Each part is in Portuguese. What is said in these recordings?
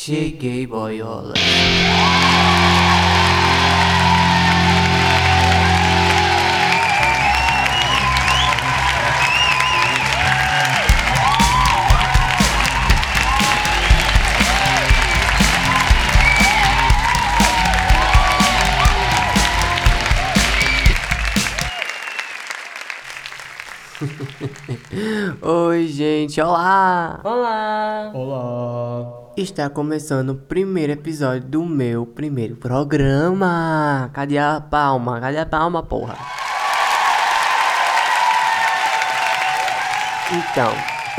Cheguei, boiola. Oi, gente, olá! Olá! Olá! Está começando o primeiro episódio do meu primeiro programa. Cadê a palma? Cadê a palma, porra? Então,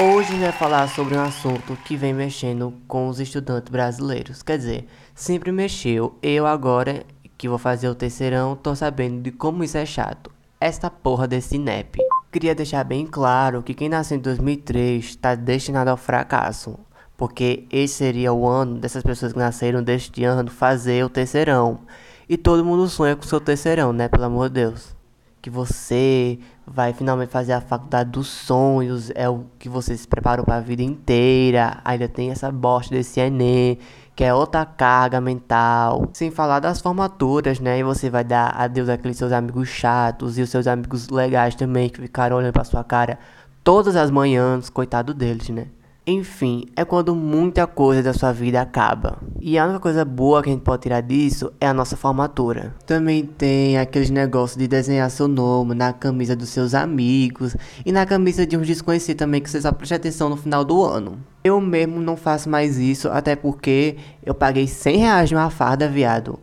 hoje a gente vai falar sobre um assunto que vem mexendo com os estudantes brasileiros. Quer dizer, sempre mexeu. Eu agora, que vou fazer o terceirão, tô sabendo de como isso é chato. Esta porra desse NEP. Queria deixar bem claro que quem nasceu em 2003 está destinado ao fracasso, porque esse seria o ano dessas pessoas que nasceram deste ano fazer o terceirão. E todo mundo sonha com o seu terceirão, né? Pelo amor de Deus. Que você vai finalmente fazer a faculdade dos sonhos, é o que você se preparou para a vida inteira. Ainda tem essa bosta desse Enem, que é outra carga mental. Sem falar das formaturas, né? E você vai dar adeus àqueles seus amigos chatos e os seus amigos legais também, que ficaram olhando pra sua cara todas as manhãs. Coitado deles, né? Enfim, é quando muita coisa da sua vida acaba. E a única coisa boa que a gente pode tirar disso é a nossa formatura. Também tem aqueles negócios de desenhar seu nome na camisa dos seus amigos e na camisa de uns desconhecidos também que você só presta atenção no final do ano. Eu mesmo não faço mais isso, até porque eu paguei 100 reais de uma farda, viado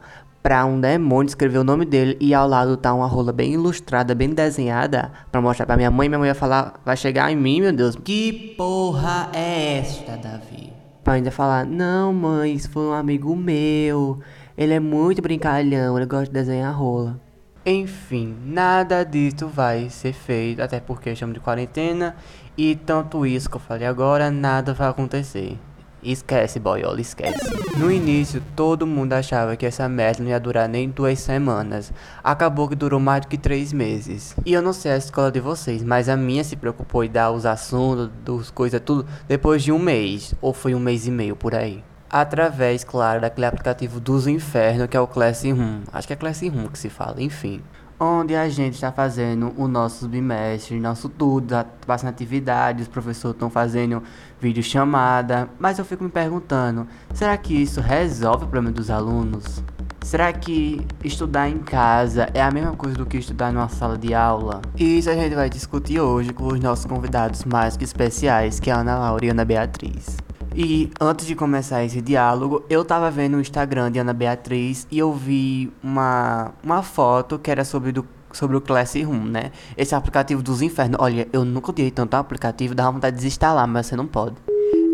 pra um demônio escrever o nome dele e ao lado tá uma rola bem ilustrada, bem desenhada, pra mostrar pra minha mãe. Minha mãe vai falar, vai chegar em mim, meu Deus. Que porra é esta, Davi? Pra ainda falar, não, mãe, isso foi um amigo meu. Ele é muito brincalhão, ele gosta de desenhar rola. Enfim, nada disso vai ser feito, até porque estamos de quarentena e tanto isso que eu falei agora, nada vai acontecer. Esquece, boiola, esquece. No início, todo mundo achava que essa merda não ia durar nem duas semanas. Acabou que durou mais do que três meses. E eu não sei a escola de vocês, mas a minha se preocupou em dar os assuntos, dos coisas, tudo, depois de um mês. Ou foi um mês e meio por aí. Através, claro, daquele aplicativo dos infernos que é o Classroom. Acho que é Classroom que se fala, enfim onde a gente está fazendo o nosso bimestre, nosso tudo, tá passando atividades, os professores estão fazendo vídeo chamada, mas eu fico me perguntando, será que isso resolve o problema dos alunos? Será que estudar em casa é a mesma coisa do que estudar numa sala de aula? Isso a gente vai discutir hoje com os nossos convidados mais que especiais, que é a Ana Laura e a Ana Beatriz. E antes de começar esse diálogo, eu tava vendo o Instagram de Ana Beatriz e eu vi uma, uma foto que era sobre, do, sobre o Classroom, né? Esse aplicativo dos infernos. Olha, eu nunca odiei tanto aplicativo, dá vontade de desinstalar, mas você não pode.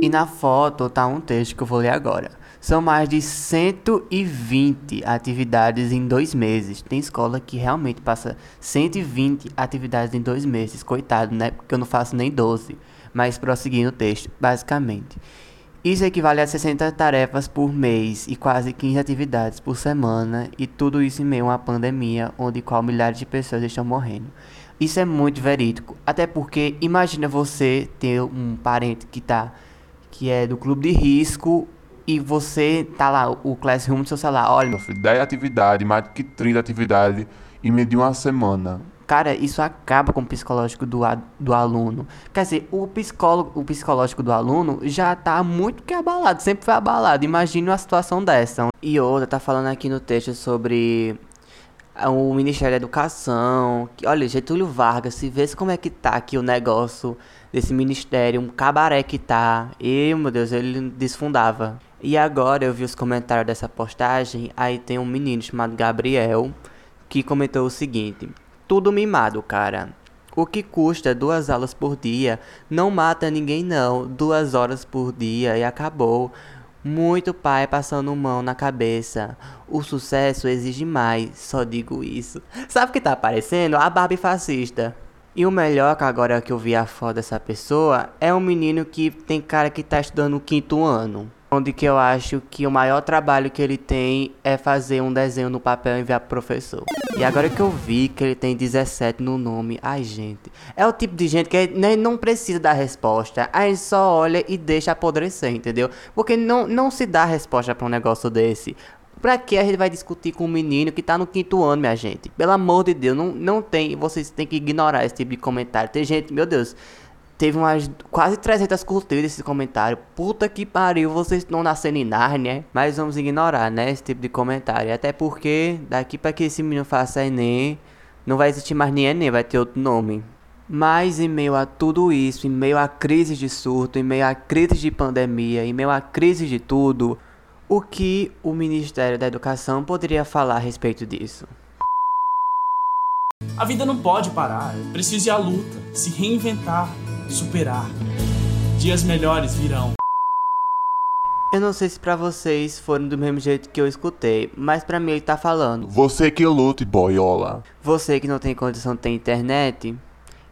E na foto tá um texto que eu vou ler agora. São mais de 120 atividades em dois meses. Tem escola que realmente passa 120 atividades em dois meses. Coitado, né? Porque eu não faço nem 12. Mas prosseguindo o texto, basicamente. Isso equivale a 60 tarefas por mês e quase 15 atividades por semana, e tudo isso em meio a uma pandemia onde qual milhares de pessoas estão morrendo. Isso é muito verídico, até porque imagina você ter um parente que tá que é do clube de risco e você tá lá o classroom do seu celular, olha, 10 atividades, mais do que 30 atividades em meio de uma semana. Cara, isso acaba com o psicológico do, do aluno. Quer dizer, o, psicólogo, o psicológico do aluno já tá muito que abalado, sempre foi abalado. Imagine uma situação dessa. E outra, tá falando aqui no texto sobre o Ministério da Educação. Que, olha, Getúlio Vargas, se vê como é que tá aqui o negócio desse ministério, um cabaré que tá. E, meu Deus, ele desfundava. E agora eu vi os comentários dessa postagem, aí tem um menino chamado Gabriel que comentou o seguinte: tudo mimado, cara. O que custa duas aulas por dia? Não mata ninguém não. Duas horas por dia e acabou. Muito pai passando mão na cabeça. O sucesso exige mais, só digo isso. Sabe o que tá aparecendo? A Barbie fascista. E o melhor que agora que eu vi a foto dessa pessoa é um menino que tem cara que tá estudando o quinto ano. Onde que eu acho que o maior trabalho que ele tem é fazer um desenho no papel e enviar pro professor. E agora que eu vi que ele tem 17 no nome, ai gente, é o tipo de gente que não precisa dar resposta, aí só olha e deixa apodrecer, entendeu? Porque não, não se dá resposta para um negócio desse. Pra que a gente vai discutir com um menino que tá no quinto ano, minha gente? Pelo amor de Deus, não, não tem, vocês têm que ignorar esse tipo de comentário. Tem gente, meu Deus, teve umas quase 300 curtidas esse comentário. Puta que pariu, vocês não nascendo em Nárnia. Mas vamos ignorar, né, esse tipo de comentário. Até porque daqui para que esse menino faça Enem, não vai existir mais nem Enem, vai ter outro nome. Mas em meio a tudo isso, em meio a crise de surto, em meio a crise de pandemia, em meio a crise de tudo, o que o Ministério da Educação poderia falar a respeito disso? A vida não pode parar, é preciso ir à luta, se reinventar, superar. Dias melhores virão. Eu não sei se pra vocês foram do mesmo jeito que eu escutei, mas pra mim ele tá falando. Você que lute, boiola. Você que não tem condição de ter internet,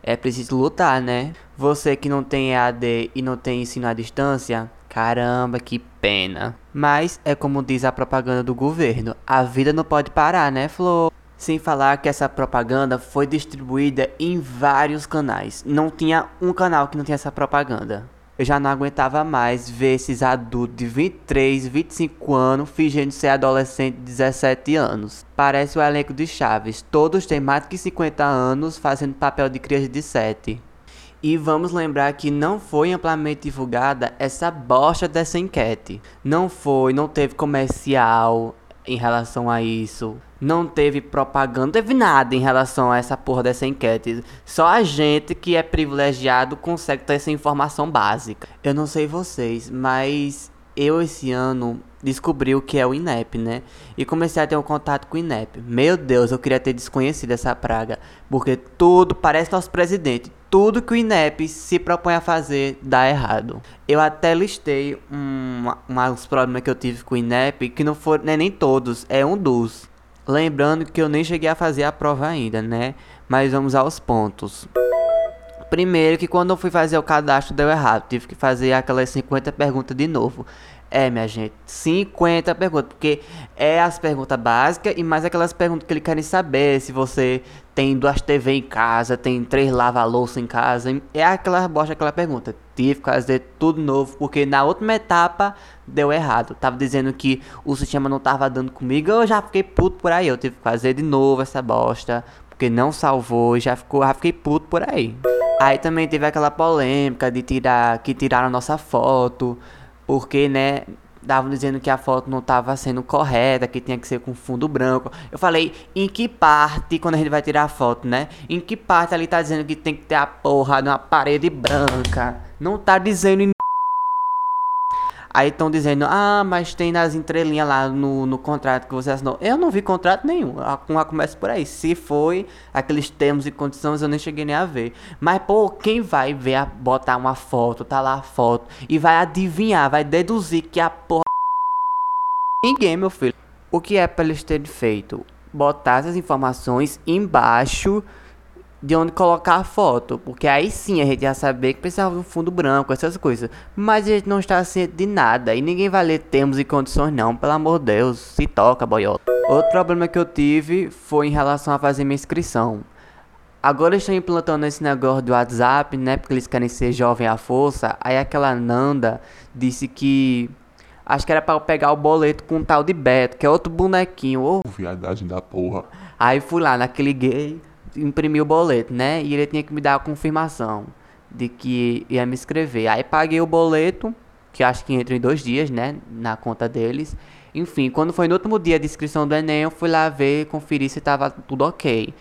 é preciso lutar, né? Você que não tem EAD e não tem ensino à distância, caramba, que pena. Mas é como diz a propaganda do governo, a vida não pode parar, né, Flor? Sem falar que essa propaganda foi distribuída em vários canais. Não tinha um canal que não tinha essa propaganda. Eu já não aguentava mais ver esses adultos de 23, 25 anos fingindo ser adolescente de 17 anos. Parece o elenco de Chaves. Todos têm mais de 50 anos fazendo papel de criança de 7. E vamos lembrar que não foi amplamente divulgada essa bosta dessa enquete. Não foi, não teve comercial em relação a isso não teve propaganda, não teve nada em relação a essa porra dessa enquete. Só a gente que é privilegiado consegue ter essa informação básica. Eu não sei vocês, mas eu esse ano descobri o que é o INEP, né? E comecei a ter um contato com o INEP. Meu Deus, eu queria ter desconhecido essa praga, porque tudo parece nosso presidente. Tudo que o INEP se propõe a fazer dá errado. Eu até listei um, uns problemas que eu tive com o INEP, que não foram nem todos, é um dos. Lembrando que eu nem cheguei a fazer a prova ainda, né? Mas vamos aos pontos. Primeiro que quando eu fui fazer o cadastro deu errado, tive que fazer aquelas 50 perguntas de novo. É, minha gente, 50 perguntas, porque é as perguntas básicas e mais aquelas perguntas que eles querem saber se você tem duas TV em casa, tem três lava-louça em casa. É aquela bosta, aquela pergunta. Tive que fazer tudo novo, porque na última etapa deu errado. Tava dizendo que o sistema não tava dando comigo, eu já fiquei puto por aí. Eu tive que fazer de novo essa bosta, porque não salvou, já ficou, já fiquei puto por aí. Aí também teve aquela polêmica de tirar que tiraram nossa foto porque, né, estavam dizendo que a foto não estava sendo correta, que tinha que ser com fundo branco. Eu falei, em que parte, quando a gente vai tirar a foto, né? Em que parte ali tá dizendo que tem que ter a porra de uma parede branca? Não tá dizendo em Aí estão dizendo, ah, mas tem nas entrelinhas lá no, no contrato que você assinou. Eu não vi contrato nenhum. A, a começa por aí. Se foi aqueles termos e condições, eu nem cheguei nem a ver. Mas, pô, quem vai ver, a, botar uma foto, tá lá a foto, e vai adivinhar, vai deduzir que a porra. Ninguém, meu filho. O que é pra eles terem feito? Botar essas informações embaixo de onde colocar a foto, porque aí sim a gente ia saber que precisava de um fundo branco, essas coisas. Mas a gente não está ciente de nada e ninguém vai ler termos e condições não, pelo amor de Deus, se toca, boiota. Outro problema que eu tive foi em relação a fazer minha inscrição. Agora estão implantando esse negócio do WhatsApp, né, porque eles querem ser jovem à força. Aí aquela Nanda disse que Acho que era pra eu pegar o boleto com um tal de Beto, que é outro bonequinho. Oh. Viadagem da porra. Aí fui lá naquele gay, imprimi o boleto, né? E ele tinha que me dar a confirmação de que ia me inscrever. Aí paguei o boleto, que acho que entra em dois dias, né? Na conta deles. Enfim, quando foi no último dia de inscrição do Enem, eu fui lá ver, conferir se tava tudo ok.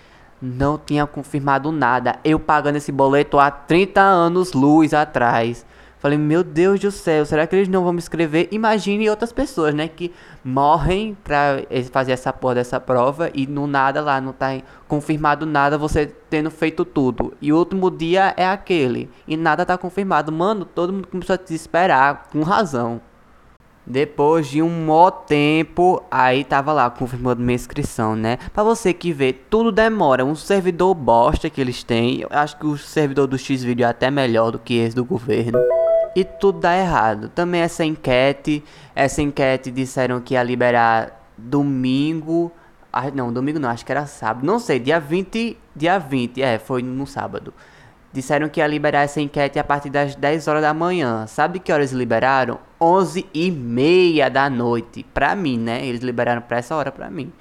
Não tinha confirmado nada. Eu pagando esse boleto há 30 anos luz atrás. Falei, meu Deus do céu, será que eles não vão me inscrever? Imagine outras pessoas, né, que morrem pra fazer essa porra dessa prova e no nada lá, não tá confirmado nada, você tendo feito tudo. E o último dia é aquele, e nada tá confirmado. Mano, todo mundo começou a desesperar, com razão. Depois de um mó tempo, aí tava lá confirmando minha inscrição, né? Pra você que vê, tudo demora. Um servidor bosta que eles têm. Eu acho que o servidor do X-Video é até melhor do que esse do governo e tudo dá errado. Também essa enquete, essa enquete disseram que ia liberar domingo Ah, não, domingo não, acho que era sábado. Não sei, dia 20. Dia 20, é, foi no sábado. Disseram que ia liberar essa enquete a partir das 10 horas da manhã. Sabe que horas liberaram? 11 e meia da noite. Pra mim, né? Eles liberaram pra essa hora pra mim.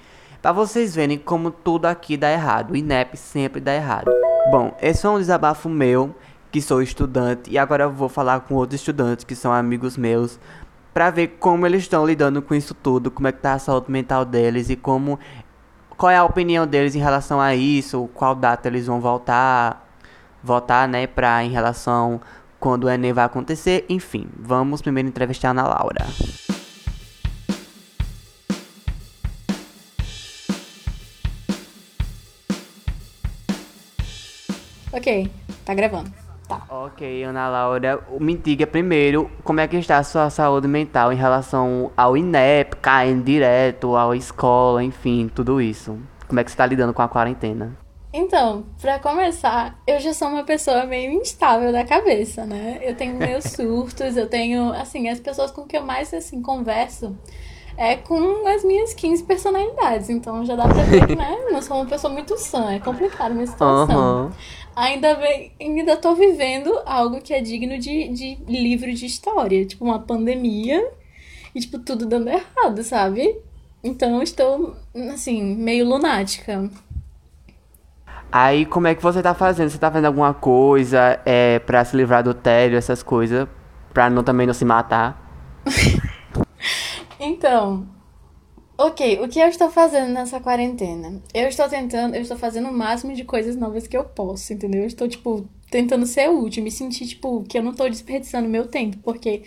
Pra vocês verem como tudo aqui dá errado. O INEP sempre dá errado. Bom, esse é um desabafo meu, que sou estudante. E agora vou falar com outros estudantes que são amigos meus. Pra ver como eles estão lidando com isso tudo. Como é que tá a saúde mental deles. E como... Qual é a opinião deles em relação a isso. Qual data eles vão voltar votar, né, pra, em relação quando o Enem vai acontecer. Enfim, vamos primeiro entrevistar a Ana Laura. Ok, tá gravando. Tá. Ok, Ana Laura, me diga primeiro como é que está a sua saúde mental em relação ao INEP, caindo direto, à escola, enfim, tudo isso. Como é que você está lidando com a quarentena? Então, pra começar, eu já sou uma pessoa meio instável da cabeça, né? Eu tenho meus surtos, eu tenho, assim, as pessoas com que eu mais, assim, converso é com as minhas 15 personalidades. Então já dá pra ver que, né? Não sou uma pessoa muito sã, é complicado a minha situação. Uhum. Ainda bem, ainda tô vivendo algo que é digno de, de livro de história, tipo uma pandemia e, tipo, tudo dando errado, sabe? Então eu estou, assim, meio lunática. Aí, como é que você tá fazendo? Você tá fazendo alguma coisa é, pra se livrar do tédio, essas coisas? Pra não, também não se matar? Então, ok, o que eu estou fazendo nessa quarentena? Eu estou tentando, eu estou fazendo o máximo de coisas novas que eu posso, entendeu? Eu estou, tipo, tentando ser útil, me sentir, tipo, que eu não estou desperdiçando meu tempo, porque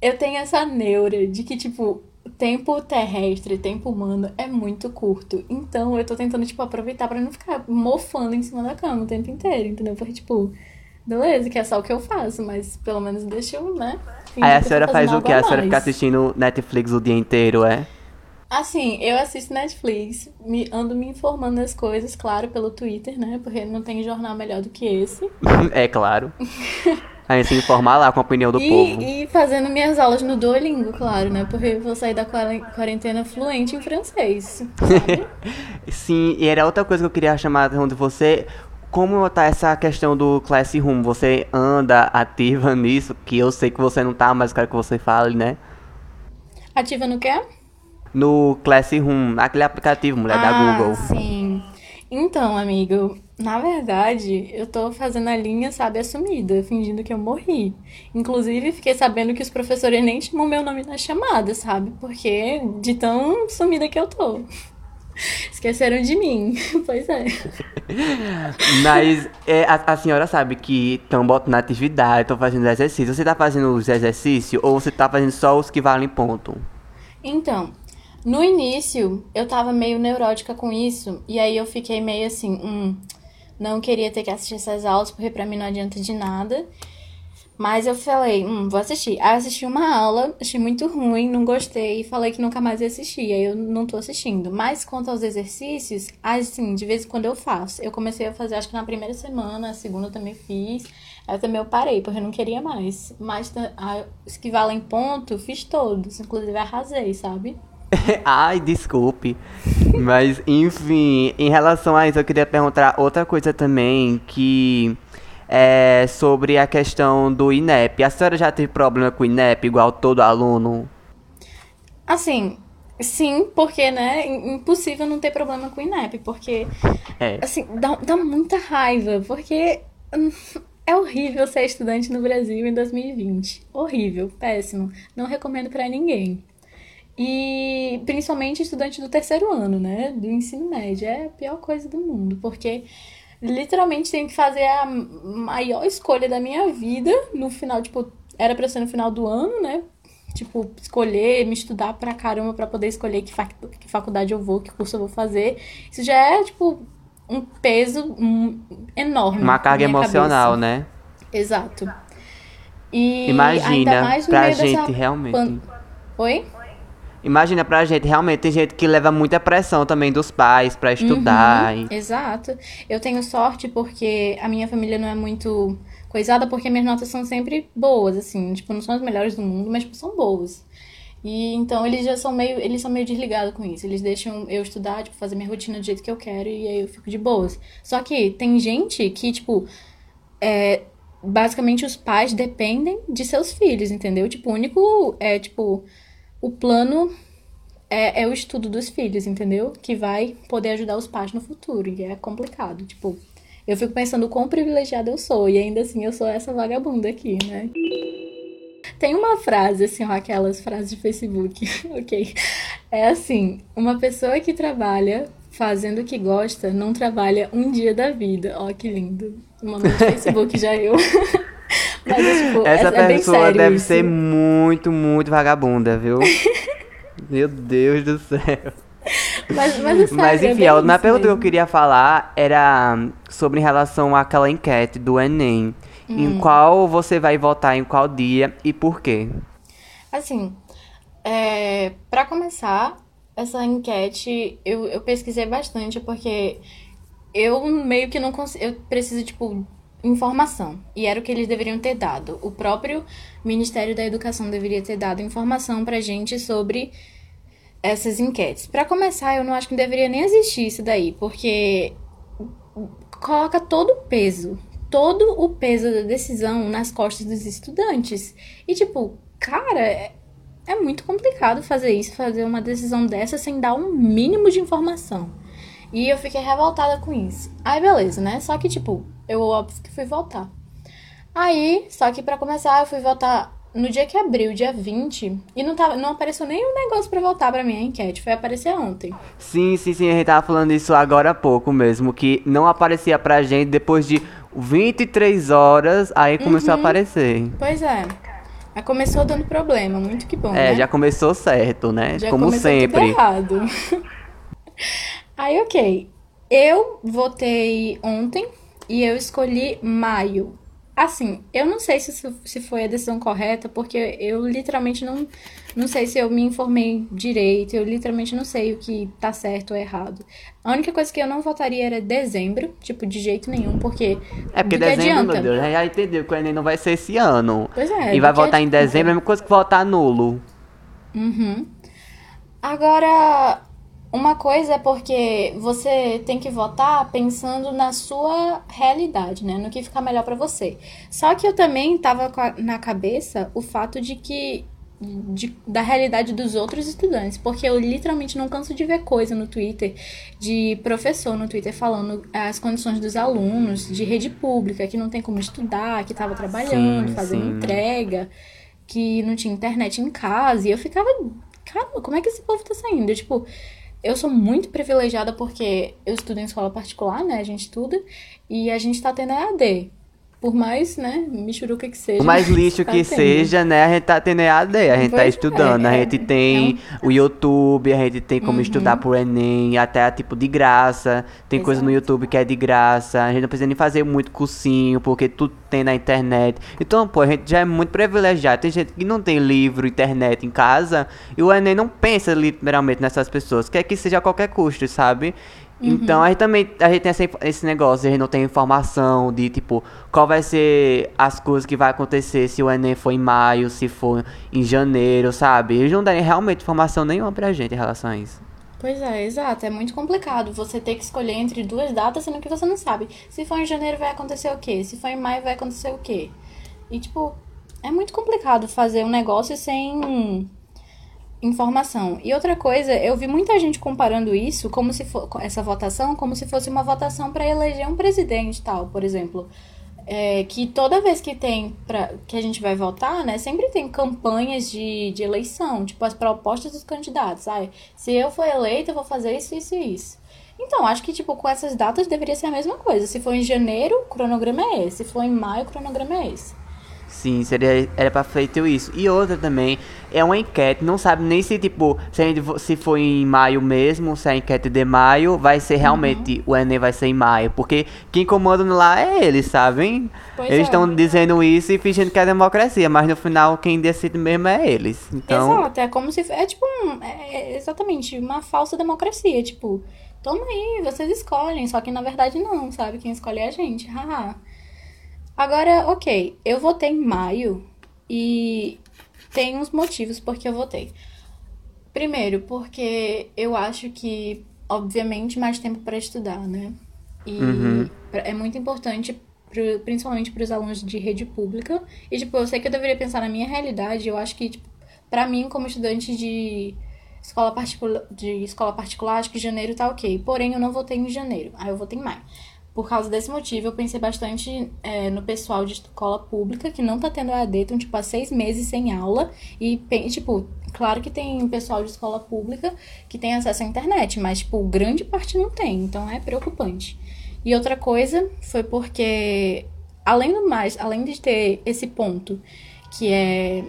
eu tenho essa neura de que, tipo, tempo terrestre, tempo humano é muito curto. Então eu tô tentando, tipo, aproveitar para não ficar mofando em cima da cama o tempo inteiro, entendeu? Porque, tipo, beleza, que é só o que eu faço, mas pelo menos deixa eu, né? Aí a senhora faz o quê? A senhora fica assistindo Netflix o dia inteiro, é? Assim, eu assisto Netflix, me, ando me informando das coisas, claro, pelo Twitter, né? Porque não tem jornal melhor do que esse. é claro. A gente se informar lá com a opinião do e, povo. E fazendo minhas aulas no Duolingo, claro, né? Porque eu vou sair da quarentena fluente em francês. Sim, e era outra coisa que eu queria chamar a atenção de você. Como tá essa questão do Classroom? Você anda ativa nisso? Que eu sei que você não tá, mas quero que você fale, né? Ativa no quê? No Classroom, aquele aplicativo, mulher, ah, da Google. sim. Então, amigo, na verdade, eu tô fazendo a linha, sabe, assumida, fingindo que eu morri. Inclusive, fiquei sabendo que os professores nem chamam meu nome na chamada, sabe? Porque de tão sumida que eu tô. Esqueceram de mim, pois é. Mas é, a, a, senhora sabe que estão botando atividade, estão fazendo exercício. Você tá fazendo os exercícios ou você tá fazendo só os que valem ponto? Então, no início, eu tava meio neurótica com isso, e aí eu fiquei meio assim, hum, não queria ter que assistir essas aulas, porque pra mim não adianta de nada. Mas eu falei, hum, vou assistir. Aí eu assisti uma aula, achei muito ruim, não gostei, e falei que nunca mais ia assistir. Aí eu não tô assistindo. Mas quanto aos exercícios, assim, de vez em quando eu faço. Eu comecei a fazer, acho que na primeira semana, a segunda eu também fiz. Aí também eu parei, porque eu não queria mais. Mas os que valem ponto, fiz todos. Inclusive arrasei, sabe? Ai, desculpe. Mas, enfim, em relação a isso, eu queria perguntar outra coisa também, que é sobre a questão do INEP. A senhora já teve problema com o INEP, igual todo aluno? Assim, sim, porque, né, impossível não ter problema com o INEP, porque, é. assim, dá, dá muita raiva, porque hum, é horrível ser estudante no Brasil em 2020. Horrível, péssimo. Não recomendo para ninguém. E principalmente estudante do terceiro ano, né? Do ensino médio. É a pior coisa do mundo, porque literalmente tenho que fazer a maior escolha da minha vida no final, tipo, era pra ser no final do ano, né? Tipo, escolher, me estudar pra caramba pra poder escolher que, fac que faculdade eu vou, que curso eu vou fazer. Isso já é, tipo, um peso enorme. Uma carga emocional, cabeça. né? Exato. E Imagina, pra gente, dessa... realmente. Oi? Imagina pra gente, realmente tem gente que leva muita pressão também dos pais para estudar. Uhum, e... Exato. Eu tenho sorte porque a minha família não é muito coisada, porque minhas notas são sempre boas, assim. Tipo, não são as melhores do mundo, mas tipo, são boas. E então eles já são meio, eles são meio desligados com isso. Eles deixam eu estudar, tipo, fazer minha rotina do jeito que eu quero e aí eu fico de boas. Só que tem gente que, tipo, é, basicamente os pais dependem de seus filhos, entendeu? Tipo, o único é, tipo, o plano é, é o estudo dos filhos, entendeu? Que vai poder ajudar os pais no futuro. E é complicado, tipo, eu fico pensando quão privilegiada eu sou e ainda assim eu sou essa vagabunda aqui, né? Tem uma frase, assim, ó, aquelas frases de Facebook, ok? É assim: uma pessoa que trabalha fazendo o que gosta não trabalha um dia da vida. Ó, que lindo. Mandou no Facebook já eu. Mas, tipo, Essa é, pessoa é deve isso. ser muito, muito vagabunda, viu? Meu Deus do céu. Mas, mas, é sério, mas enfim, é a pergunta que eu queria falar era sobre em relação àquela enquete do Enem. Hum. Em qual você vai votar, em qual dia e por quê? Assim, é, para começar, essa enquete eu, eu pesquisei bastante porque eu meio que não consigo. Eu preciso, tipo, informação. E era o que eles deveriam ter dado. O próprio Ministério da Educação deveria ter dado informação pra gente sobre essas enquetes. Para começar, eu não acho que deveria nem existir isso daí, porque coloca todo o peso todo o peso da decisão nas costas dos estudantes. E, tipo, cara, é, é muito complicado fazer isso, fazer uma decisão dessa sem dar um mínimo de informação. E eu fiquei revoltada com isso. Aí, beleza, né? Só que, tipo, eu óbvio que fui votar. Aí, só que para começar, eu fui votar no dia que abriu, dia 20, e não, tava, não apareceu nenhum negócio para voltar para minha enquete. Foi aparecer ontem. Sim, sim, sim. A gente tava falando isso agora há pouco mesmo. Que não aparecia pra gente depois de 23 horas, aí começou uhum. a aparecer. Pois é. Aí começou dando problema, muito que bom. É, né? já começou certo, né? Já Como sempre. Tudo errado. aí, ok. Eu votei ontem e eu escolhi maio. Assim, eu não sei se, se foi a decisão correta, porque eu literalmente não, não sei se eu me informei direito, eu literalmente não sei o que tá certo ou errado. A única coisa que eu não votaria era dezembro, tipo, de jeito nenhum, porque. É porque dezembro, adianta? meu Deus, já entendeu que o Enem não vai ser esse ano. Pois é. E vai votar em dezembro, é a mesma coisa que votar nulo. Uhum. Agora, uma coisa é porque você tem que votar pensando na sua realidade, né? No que ficar melhor para você. Só que eu também tava na cabeça o fato de que de, da realidade dos outros estudantes, porque eu literalmente não canso de ver coisa no Twitter de professor no Twitter falando as condições dos alunos de rede pública, que não tem como estudar, que estava trabalhando, sim, fazendo sim. entrega, que não tinha internet em casa, e eu ficava, caramba, como é que esse povo tá saindo? Eu, tipo, eu sou muito privilegiada porque eu estudo em escola particular, né? A gente estuda e a gente tá tendo EAD por mais, né, michuruca que seja. Por mais lixo tá que tendo. seja, né, a gente tá tendo EAD, a gente tá pois tá estudando, é, a gente tem é um... o YouTube, a gente tem como uhum. estudar por Enem, até tipo de graça, tem Exato. coisa no YouTube que é de graça, a gente não precisa nem fazer muito cursinho, porque tudo tem na internet. Então, pô, a gente já é muito privilegiado, tem gente que não tem livro, internet em casa, e o Enem não pensa literalmente nessas pessoas, quer que seja a qualquer custo, sabe? Uhum. Então a gente também a gente tem essa, esse negócio, a gente não tem informação de tipo qual vai ser as coisas que vai acontecer se o Enem for em maio, se for em janeiro, sabe? Eles não dão realmente informação nenhuma pra gente em relação a isso. Pois é, exato. É muito complicado você ter que escolher entre duas datas, sendo que você não sabe. Se for em janeiro vai acontecer o quê? Se for em maio vai acontecer o quê? E tipo, é muito complicado fazer um negócio sem informação. E outra coisa, eu vi muita gente comparando isso como se for, essa votação como se fosse uma votação para eleger um presidente tal, por exemplo. É, que toda vez que tem pra, que a gente vai votar, né, sempre tem campanhas de, de eleição, tipo as propostas dos candidatos. Ah, se eu for eleito, eu vou fazer isso, isso e isso. Então, acho que, tipo, com essas datas deveria ser a mesma coisa. Se for em janeiro, o cronograma é esse. Se for em maio, o cronograma é esse. Sim, seria, era pra feito isso. E outra também, é uma enquete, não sabe nem se, tipo, se, gente, se for em maio mesmo, se a enquete de maio, vai ser realmente, uhum. o Enem vai ser em maio. Porque quem comanda lá é eles, sabem? Pois eles estão é. dizendo isso e fingindo que é democracia, mas no final quem decide mesmo é eles. Então... Exato, é como se... É tipo, um, é, é exatamente, uma falsa democracia, tipo... Toma aí, vocês escolhem, só que na verdade não, sabe? Quem escolhe é a gente, haha. Agora, ok, eu votei em maio e tem uns motivos porque eu votei. Primeiro, porque eu acho que, obviamente, mais tempo para estudar, né? E Uhum. é muito importante, pro- principalmente para os alunos de rede pública. E, tipo, eu sei que eu deveria pensar na minha realidade. Eu acho que, tipo, para mim, como estudante de escola particular, de escola particular, acho que janeiro tá ok. Porém, eu não votei em janeiro. Aí eu votei em maio. Por causa desse motivo, eu pensei bastante é, no pessoal de escola pública que não tá tendo EAD, estão, tipo, há seis meses sem aula. E, tipo, claro que tem pessoal de escola pública que tem acesso à internet, mas, tipo, grande parte não tem. Então é preocupante. E outra coisa foi porque, além do mais, além de ter esse ponto que é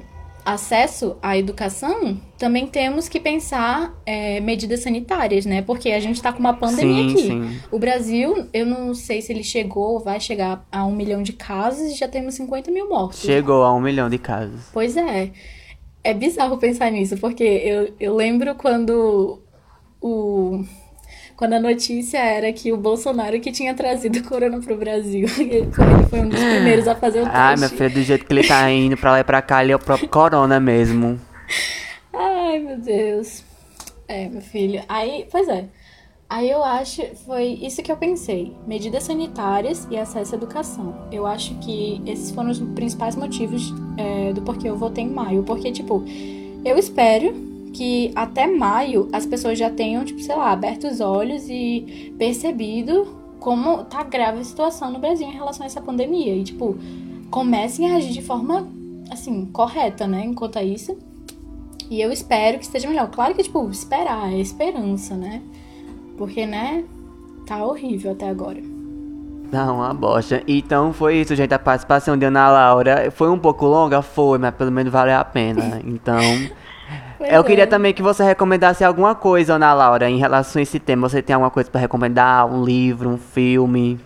acesso à educação, também temos que pensar é, medidas sanitárias, né? Porque a gente tá com uma pandemia Sim, aqui. sim. O Brasil, eu não sei se ele chegou ou vai chegar a um milhão de casos e já temos 50 mil mortos. Chegou a um milhão de casos. Pois é. É bizarro pensar nisso, porque eu, eu lembro quando o. Quando a notícia era que o Bolsonaro que tinha trazido o corona pro Brasil. Ele foi um dos primeiros a fazer o teste. Ai, minha filha, do jeito que ele tá indo pra lá e pra cá, ele é o próprio corona mesmo. Ai, meu Deus. É, meu filho. Aí, pois é. Aí eu acho, foi isso que eu pensei. Medidas sanitárias e acesso à educação. Eu acho que esses foram os principais motivos é, do porquê eu votei em maio. Porque, tipo, eu espero que até maio as pessoas já tenham, tipo, sei lá, aberto os olhos e percebido como tá grave a situação no Brasil em relação a essa pandemia. E, tipo, comecem a agir de forma, assim, correta, né? Enquanto a isso. E eu espero que esteja melhor. Claro que, tipo, esperar, é esperança, né? Porque, né, tá horrível até agora. Tá uma bosta. Então foi isso, gente. A participação de Ana Laura foi um pouco longa? Foi, mas pelo menos valeu a pena. Então. Pois Eu é. queria também que você recomendasse alguma coisa, Ana Laura, em relação a esse tema. Você tem alguma coisa pra recomendar? Um livro, um filme?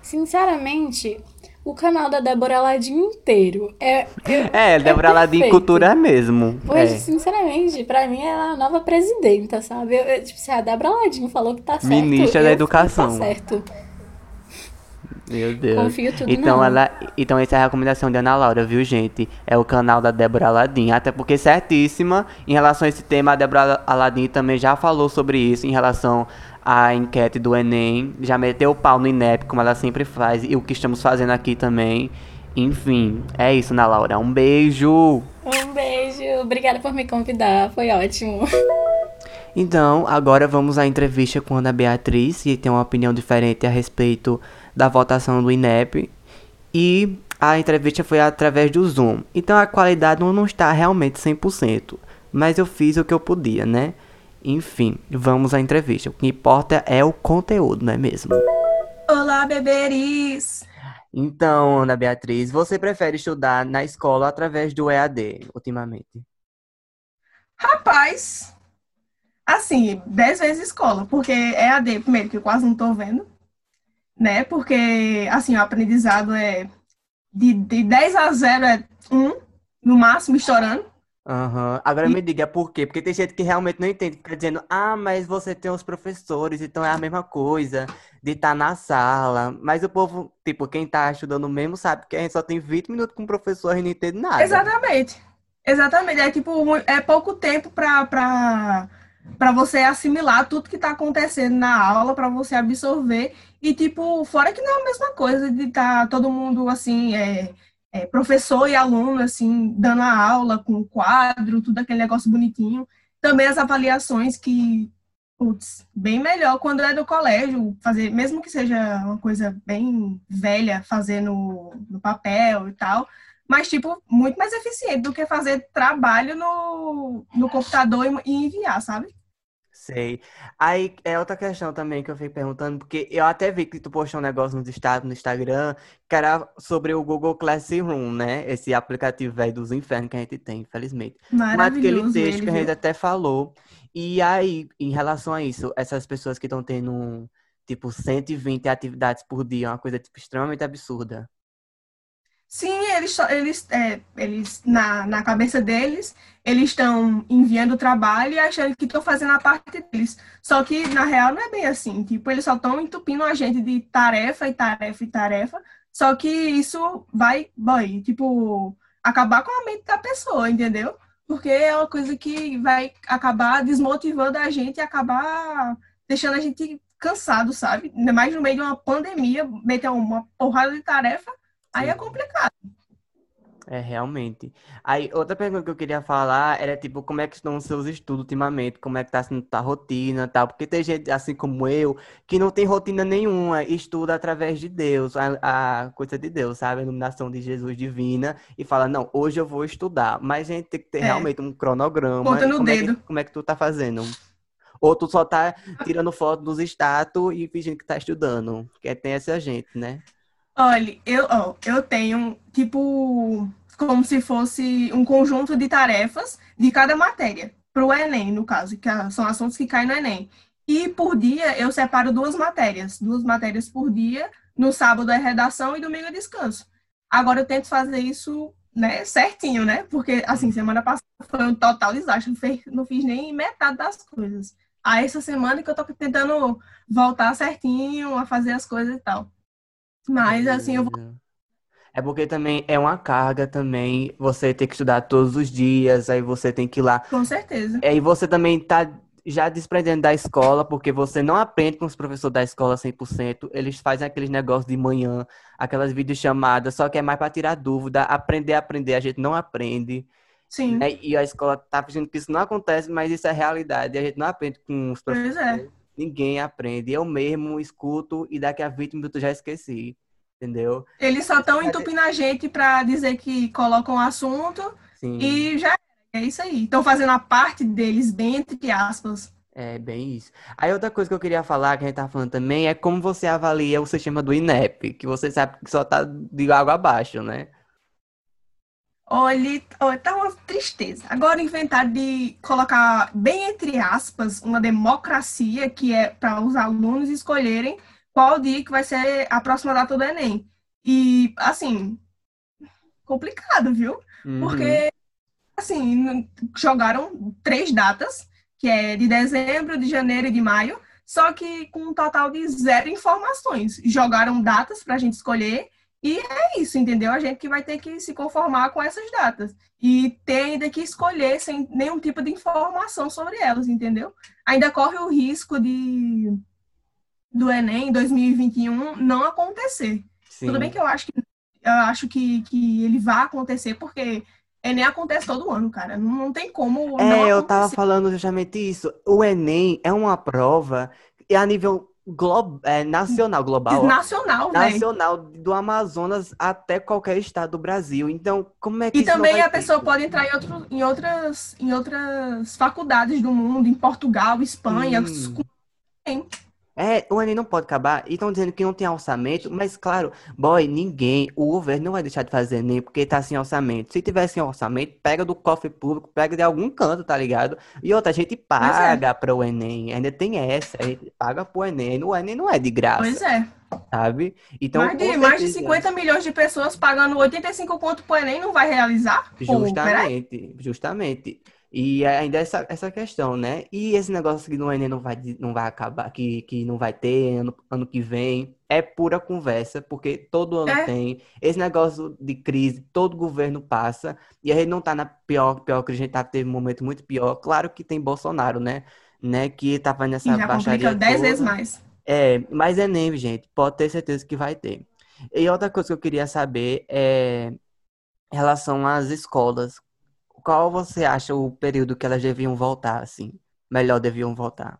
Sinceramente, o canal da Débora Ladinho inteiro é. É, Débora lá de perfeito. cultura mesmo. Pois, É. sinceramente, pra mim ela é a nova presidenta, sabe? Eu, eu, tipo, se a Débora Ladinho falou que tá certo. Ministra da Educação. Tá certo. Meu Deus. Confio tudo então, ela, então essa é a recomendação de Ana Laura, viu, gente? É o canal da Débora Aladim. Até porque, certíssima, em relação a esse tema, a Débora Aladim também já falou sobre isso em relação à enquete do Enem. Já meteu o pau no INEP, como ela sempre faz, e o que estamos fazendo aqui também. Enfim, é isso, Ana Laura. Um beijo! Um beijo. Obrigada por me convidar. Foi ótimo. Então, agora vamos à entrevista com a Ana Beatriz, que tem uma opinião diferente a respeito da votação do INEP. E a entrevista foi através do Zoom. Então a qualidade não está realmente 100%. Mas eu fiz o que eu podia, né? Enfim, vamos à entrevista. O que importa é o conteúdo, não é mesmo? Olá, beberis! Então, Ana Beatriz, você prefere estudar na escola através do EAD, ultimamente? Rapaz, assim, 10 vezes escola, porque é AD, primeiro, que eu quase não tô vendo, né? Porque, assim, o aprendizado é de, de 10 a 0 é 1, no máximo, estourando. Aham. Agora me diga por quê? Porque tem gente que realmente não entende, fica dizendo, ah, mas você tem os professores, então é a mesma coisa de estar na sala. Mas o povo, tipo, quem tá estudando mesmo sabe que a gente só tem 20 minutos com o professor e não entende nada. Exatamente. Exatamente. É tipo, é pouco tempo para para para você assimilar tudo que está acontecendo na aula, para você absorver. E, tipo, fora que não é a mesma coisa de estar todo mundo assim, é, é, professor e aluno, assim, dando a aula com quadro, tudo aquele negócio bonitinho. Também as avaliações que, putz, bem melhor quando é do colégio, fazer, mesmo que seja uma coisa bem velha, fazer no, no papel e tal mas, tipo, muito mais eficiente do que fazer trabalho no, no computador e, e enviar, sabe? Sei. Aí é outra questão também que eu fico perguntando, porque eu até vi que tu postou um negócio no Insta- no Instagram que era sobre o Google Classroom, né? Esse aplicativo velho dos infernos que a gente tem, infelizmente. Mas aquele texto que a gente até falou. E aí, em relação a isso, essas pessoas que estão tendo, tipo, 120 atividades por dia, uma coisa, tipo, extremamente absurda. Sim, eles, eles, é, eles na, na cabeça deles, eles estão enviando o trabalho e achando que estão fazendo a parte deles. Só que, na real, não é bem assim. Tipo, eles só estão entupindo a gente de tarefa e tarefa e tarefa. Só que isso vai, vai, tipo, acabar com a mente da pessoa, entendeu? porque é uma coisa que vai acabar desmotivando a gente e acabar deixando a gente cansado, sabe? Mais no meio de uma pandemia, meter uma porrada de tarefa, aí é complicado. É, realmente. Aí, outra pergunta que eu queria falar era, tipo, como é que estão os seus estudos ultimamente? Como é que tá sendo a rotina e tal? Porque tem gente, assim como eu, que não tem rotina nenhuma, estuda através de Deus, a, a coisa de Deus, sabe? A iluminação de Jesus divina, e fala, não, hoje eu vou estudar. Mas a gente tem que ter é. realmente um cronograma. Conta no como dedo. É que, como é que tu tá fazendo? Ou tu só tá tirando foto dos status e fingindo que tá estudando? Porque tem essa gente, né? Olha, eu, ó, eu tenho, tipo, como se fosse um conjunto de tarefas de cada matéria, para o Enem, no caso, que são assuntos que caem no Enem. E por dia eu separo duas matérias, duas matérias por dia. No sábado é redação e domingo é descanso. Agora eu tento fazer isso, né, certinho, né? Porque, assim, semana passada foi um total desastre, não fiz, não fiz nem metade das coisas. Aí essa semana que eu tô tentando voltar certinho a fazer as coisas e tal. Mas assim, eu vou. É porque também é uma carga também, você ter que estudar todos os dias, aí você tem que ir lá. Com certeza. Aí você também tá já desprendendo da escola, porque você não aprende com os professores da escola 100%, eles fazem aqueles negócios de manhã, aquelas videochamadas, só que é mais para tirar dúvida, aprender, aprender, a gente não aprende. Sim. Né? E a escola tá fingindo que isso não acontece, mas isso é realidade, a gente não aprende com os professores. Pois é. Ninguém aprende. Eu mesmo escuto e daqui a 20 minutos já esqueci. Entendeu? Eles só estão entupindo a gente para dizer que colocam o assunto Sim. e já é isso aí. Estão fazendo a parte deles bem entre aspas. É, bem isso. Aí outra coisa que eu queria falar, que a gente tá falando também, é como você avalia o sistema do INEP, que você sabe que só tá de água abaixo, né? Olha, tá uma tristeza. Agora inventaram de colocar, bem entre aspas, uma democracia que é para os alunos escolherem qual dia que vai ser a próxima data do Enem. E, assim, complicado, viu? Uhum. Porque, assim, jogaram três datas, que é de dezembro, de janeiro e de maio, só que com um total de zero informações. Jogaram datas para a gente escolher e é isso, entendeu? A gente que vai ter que se conformar com essas datas. E ter ainda que escolher sem nenhum tipo de informação sobre elas, entendeu? Ainda corre o risco de do Enem 2021 não acontecer. Sim. Tudo bem que eu acho que eu acho que, que ele vai acontecer, porque Enem acontece todo ano, cara. Não, não tem como. É, eu tava falando justamente isso. O Enem é uma prova a nível Glo é, nacional, global. Nacional, velho. Nacional, do Amazonas até qualquer estado do Brasil. Então, como é que E também a pessoa pode entrar em, outro, em, outras, em outras faculdades do mundo, em Portugal, Espanha. Hum. É, o Enem não pode acabar. E estão dizendo que não tem orçamento, mas claro, boy, ninguém, o governo não vai deixar de fazer Enem porque tá sem orçamento. Se tivesse orçamento, pega do cofre público, pega de algum canto, tá ligado? E outra, a gente é. paga é. para o Enem, ainda tem essa, a gente paga pro Enem. O Enem não é de graça. Pois é. Sabe? Então, mais de, mais de 50 milhões de pessoas pagando 85 conto pro Enem não vai realizar? Justamente, Pô, justamente. E ainda essa, essa questão, né? E esse negócio que no Enem não vai, não vai acabar, que, que não vai ter ano, ano que vem, é pura conversa, porque todo ano é. tem. Esse negócio de crise, todo governo passa, e a gente não tá na pior, pior que a gente tá, teve um momento muito pior. Claro que tem Bolsonaro, né? né que tava nessa e já baixaria dez vezes mais. É, mas Enem, gente, pode ter certeza que vai ter. E outra coisa que eu queria saber é em relação às escolas qual você acha o período que elas deviam voltar, assim? Melhor deviam voltar?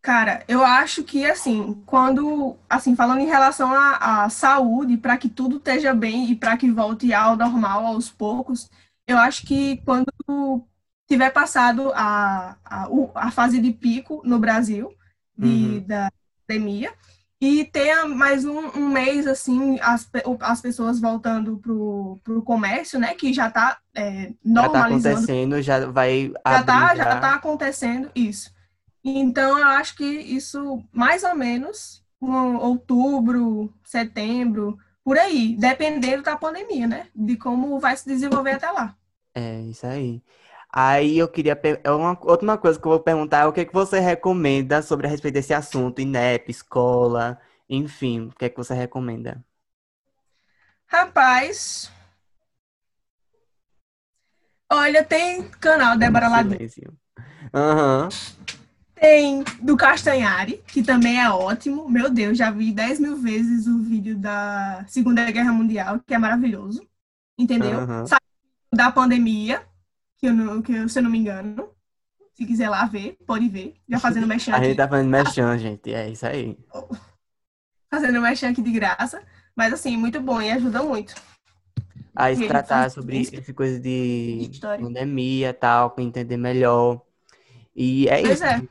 Cara, eu acho que, assim, quando, assim, falando em relação à, à saúde, para que tudo esteja bem e para que volte ao normal aos poucos, eu acho que quando tiver passado a, a, a fase de pico no Brasil, de, uhum. da pandemia, e tenha mais um, um, mês, assim, as, as pessoas voltando pro, pro comércio, né? Que já está é, normalizando. Já tá acontecendo, já vai já está já. já tá acontecendo, isso. Então, eu acho que isso, mais ou menos, um, outubro, setembro, por aí, dependendo da pandemia, né? De como vai se desenvolver até lá. É, isso aí. Aí eu queria. É uma, outra coisa que eu vou perguntar é o que, que você recomenda sobre a respeito desse assunto, INEP, escola, enfim, o que é que você recomenda? Rapaz. Olha, tem canal Débora Ladrão. Aham. Uhum. Tem do Castanhari, que também é ótimo. Meu Deus, já vi 10 mil vezes o vídeo da Segunda Guerra Mundial, que é maravilhoso. Entendeu? Uhum. da pandemia, que, eu não, que eu, se eu não me engano. Se quiser lá ver, pode ver. Já fazendo mexendo. A gente tá fazendo mexendo, gente. É isso aí. Fazendo mexendo aqui de graça. Mas assim, muito bom e ajuda muito. A se tratar sobre essa coisa de, de pandemia e tal, para entender melhor. E é pois isso. É.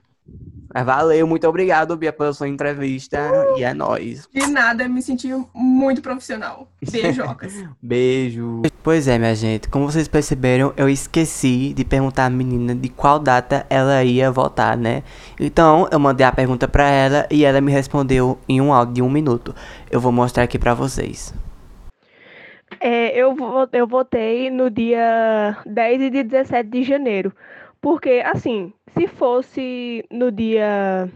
Valeu, muito obrigado, Bia, pela sua entrevista. Uh, e é nóis. De nada, me senti muito profissional. Beijocas. Beijo. Pois é, minha gente. Como vocês perceberam, eu esqueci de perguntar à menina de qual data ela ia votar, né? Então, eu mandei a pergunta pra ela e ela me respondeu em um áudio de um minuto. Eu vou mostrar aqui pra vocês. É, eu, eu votei no dia 10 e 17 de janeiro. Porque, assim, se fosse no dia.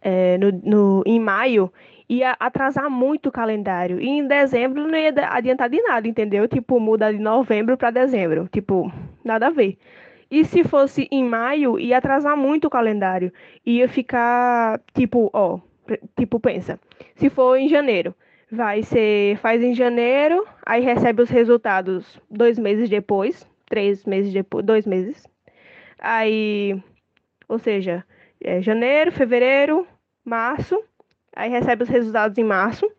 É, no, no, em maio, ia atrasar muito o calendário. E em dezembro não ia adiantar de nada, entendeu? Tipo, muda de novembro para dezembro. Tipo, nada a ver. E se fosse em maio, ia atrasar muito o calendário. Ia ficar, tipo, ó, tipo, pensa. Se for em janeiro, vai ser, faz em janeiro, aí recebe os resultados dois meses depois, três meses depois, dois meses, Aí, ou seja, é janeiro, fevereiro, março. Aí recebe os resultados em março.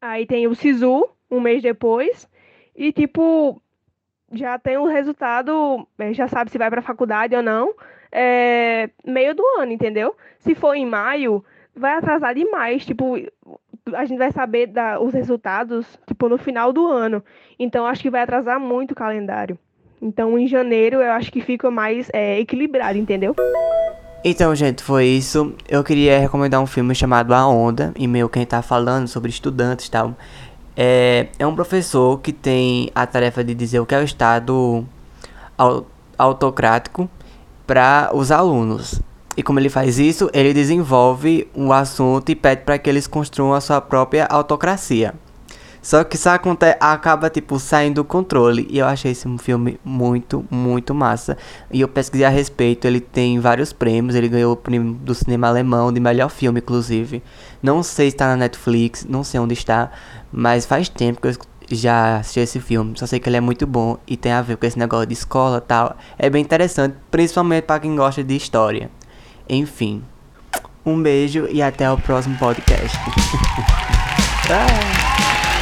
Aí tem o SISU, um mês depois. E, tipo, já tem o resultado, é, já sabe se vai para faculdade ou não, é, meio do ano, entendeu? Se for em maio, vai atrasar demais, tipo, a gente vai saber da, os resultados, tipo, no final do ano. Então, acho que vai atrasar muito o calendário. Então, em janeiro, eu acho que fica mais é, equilibrado, entendeu? Então, gente, foi isso. Eu queria recomendar um filme chamado A Onda, e meio quem tá falando sobre estudantes e tal. É, é um professor que tem a tarefa de dizer o que é o Estado autocrático para os alunos. E como ele faz isso, ele desenvolve um assunto e pede para que eles construam a sua própria autocracia. Só que isso acontece, acaba, tipo, saindo do controle. E eu achei esse filme muito, muito massa. E eu pesquisei a respeito. Ele tem vários prêmios. Ele ganhou o prêmio do cinema alemão, de melhor filme, inclusive. Não sei se está na Netflix, não sei onde está. Mas faz tempo que eu já assisti esse filme. Só sei que ele é muito bom e tem a ver com esse negócio de escola tal. É bem interessante, principalmente para quem gosta de história. Enfim. Um beijo e até o próximo podcast. ah.